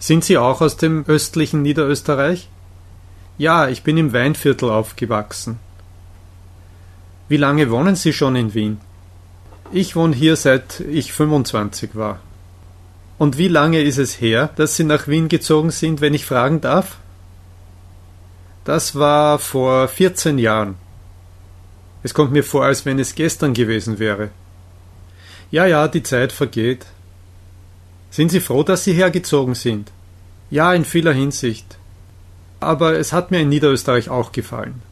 Sind Sie auch aus dem östlichen Niederösterreich? Ja, ich bin im Weinviertel aufgewachsen. Wie lange wohnen Sie schon in Wien? Ich wohne hier seit ich 25 war. Und wie lange ist es her, dass Sie nach Wien gezogen sind, wenn ich fragen darf? Das war vor 14 Jahren. Es kommt mir vor, als wenn es gestern gewesen wäre. Ja, ja, die Zeit vergeht. Sind Sie froh, dass Sie hergezogen sind? Ja, in vieler Hinsicht. Aber es hat mir in Niederösterreich auch gefallen.